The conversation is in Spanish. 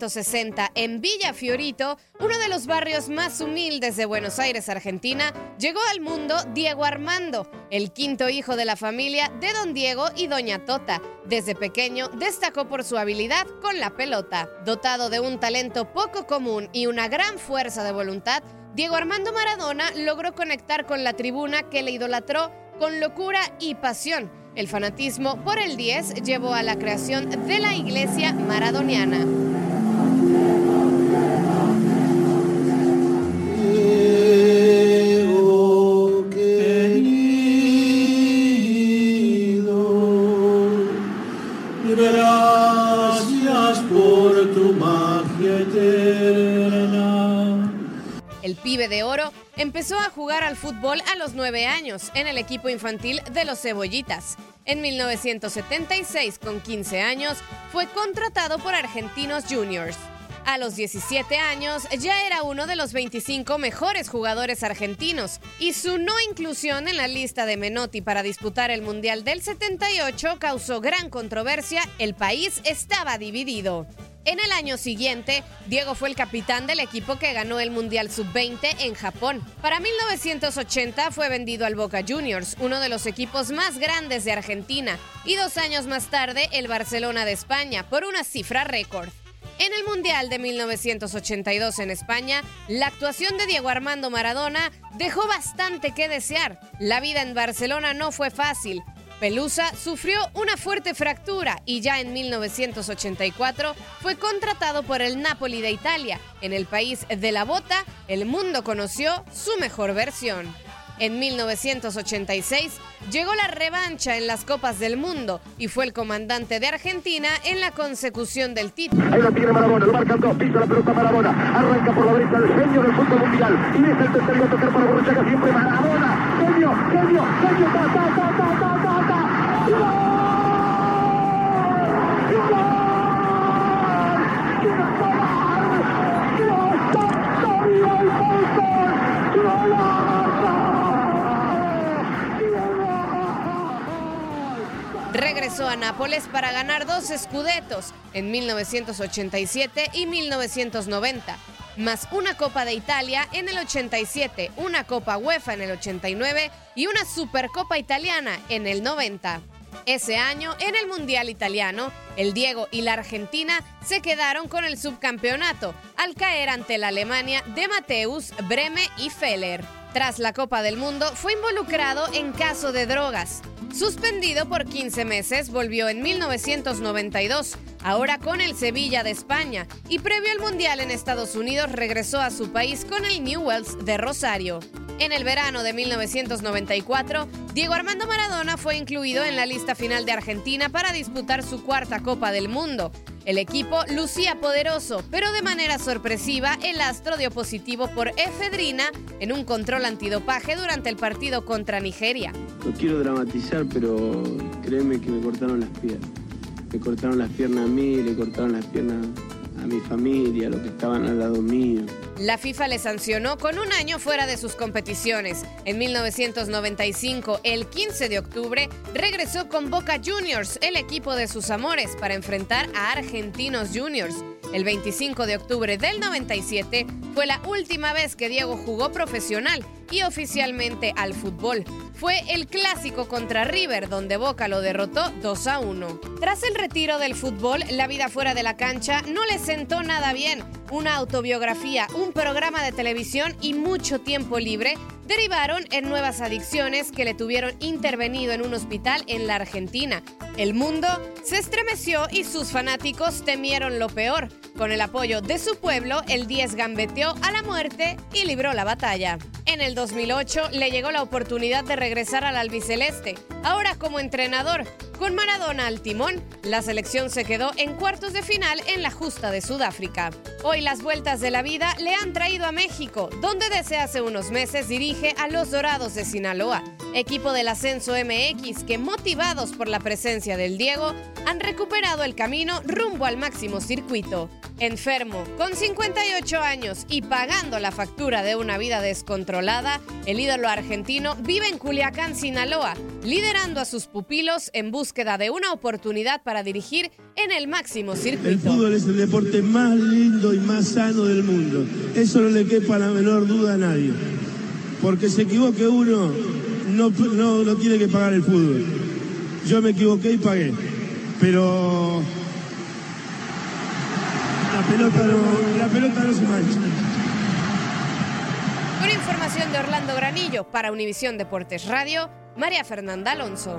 1960, en Villa Fiorito, uno de los barrios más humildes de Buenos Aires, Argentina, llegó al mundo Diego Armando, el quinto hijo de la familia de don Diego y doña Tota. Desde pequeño destacó por su habilidad con la pelota. Dotado de un talento poco común y una gran fuerza de voluntad, Diego Armando Maradona logró conectar con la tribuna que le idolatró con locura y pasión. El fanatismo por el 10 llevó a la creación de la iglesia maradoniana. Pibe de oro empezó a jugar al fútbol a los 9 años en el equipo infantil de los Cebollitas. En 1976, con 15 años, fue contratado por Argentinos Juniors. A los 17 años ya era uno de los 25 mejores jugadores argentinos y su no inclusión en la lista de Menotti para disputar el Mundial del 78 causó gran controversia, el país estaba dividido. En el año siguiente, Diego fue el capitán del equipo que ganó el Mundial Sub-20 en Japón. Para 1980 fue vendido al Boca Juniors, uno de los equipos más grandes de Argentina, y dos años más tarde el Barcelona de España, por una cifra récord. En el Mundial de 1982 en España, la actuación de Diego Armando Maradona dejó bastante que desear. La vida en Barcelona no fue fácil. Pelusa sufrió una fuerte fractura y ya en 1984 fue contratado por el Napoli de Italia. En el país de la bota, el mundo conoció su mejor versión. En 1986 llegó la revancha en las Copas del Mundo y fue el comandante de Argentina en la consecución del título. Ahí lo tiene Marabona, lo marcan dos, pisa la pelota Marabona, arranca por la derecha el genio del fútbol mundial y es el tercero a tocar para Borruchaga siempre Marabona, genio, genio, genio, ta, ta, ta, ta, ta, ta, ta. Regresó a Nápoles para ganar dos escudetos en 1987 y 1990. más una Copa de Italia en el 87, una Copa UEFA en el 89 y una Supercopa Italiana en el 90. Ese año, en el Mundial Italiano, el Diego y la Argentina se quedaron con el subcampeonato al caer ante la Alemania de Mateus, Breme y Feller. Tras la Copa del Mundo, fue involucrado en caso de drogas. Suspendido por 15 meses, volvió en 1992, ahora con el Sevilla de España, y previo al Mundial en Estados Unidos regresó a su país con el Newells de Rosario. En el verano de 1994, Diego Armando Maradona fue incluido en la lista final de Argentina para disputar su cuarta Copa del Mundo. El equipo lucía poderoso, pero de manera sorpresiva el astro dio positivo por efedrina en un control antidopaje durante el partido contra Nigeria. No quiero dramatizar, pero créeme que me cortaron las piernas. Me cortaron las piernas a mí, le cortaron las piernas a mi familia, a los que estaban al lado mío. La FIFA le sancionó con un año fuera de sus competiciones. En 1995, el 15 de octubre, regresó con Boca Juniors, el equipo de sus amores, para enfrentar a Argentinos Juniors. El 25 de octubre del 97 fue la última vez que Diego jugó profesional y oficialmente al fútbol. Fue el clásico contra River, donde Boca lo derrotó 2 a 1. Tras el retiro del fútbol, la vida fuera de la cancha no le sentó nada bien. Una autobiografía, un programa de televisión y mucho tiempo libre derivaron en nuevas adicciones que le tuvieron intervenido en un hospital en la Argentina. El mundo se estremeció y sus fanáticos temieron lo peor. Con el apoyo de su pueblo, el 10 gambeteó a la muerte y libró la batalla. En el 2008 le llegó la oportunidad de regresar al albiceleste, ahora como entrenador. Con Maradona al timón, la selección se quedó en cuartos de final en la justa de Sudáfrica. Hoy las vueltas de la vida le han traído a México, donde desde hace unos meses dirige a los Dorados de Sinaloa, equipo del ascenso MX que motivados por la presencia del Diego han recuperado el camino rumbo al máximo circuito. Enfermo, con 58 años y pagando la factura de una vida descontrolada, el ídolo argentino vive en Culiacán, Sinaloa, liderando a sus pupilos en búsqueda de una oportunidad para dirigir en el máximo circuito. El fútbol es el deporte más lindo y más sano del mundo. Eso no le quepa la menor duda a nadie. Porque se equivoque uno, no, no, no tiene que pagar el fútbol. Yo me equivoqué y pagué. Pero la pelota no, la pelota no se mancha. Con información de Orlando Granillo para Univisión Deportes Radio, María Fernanda Alonso.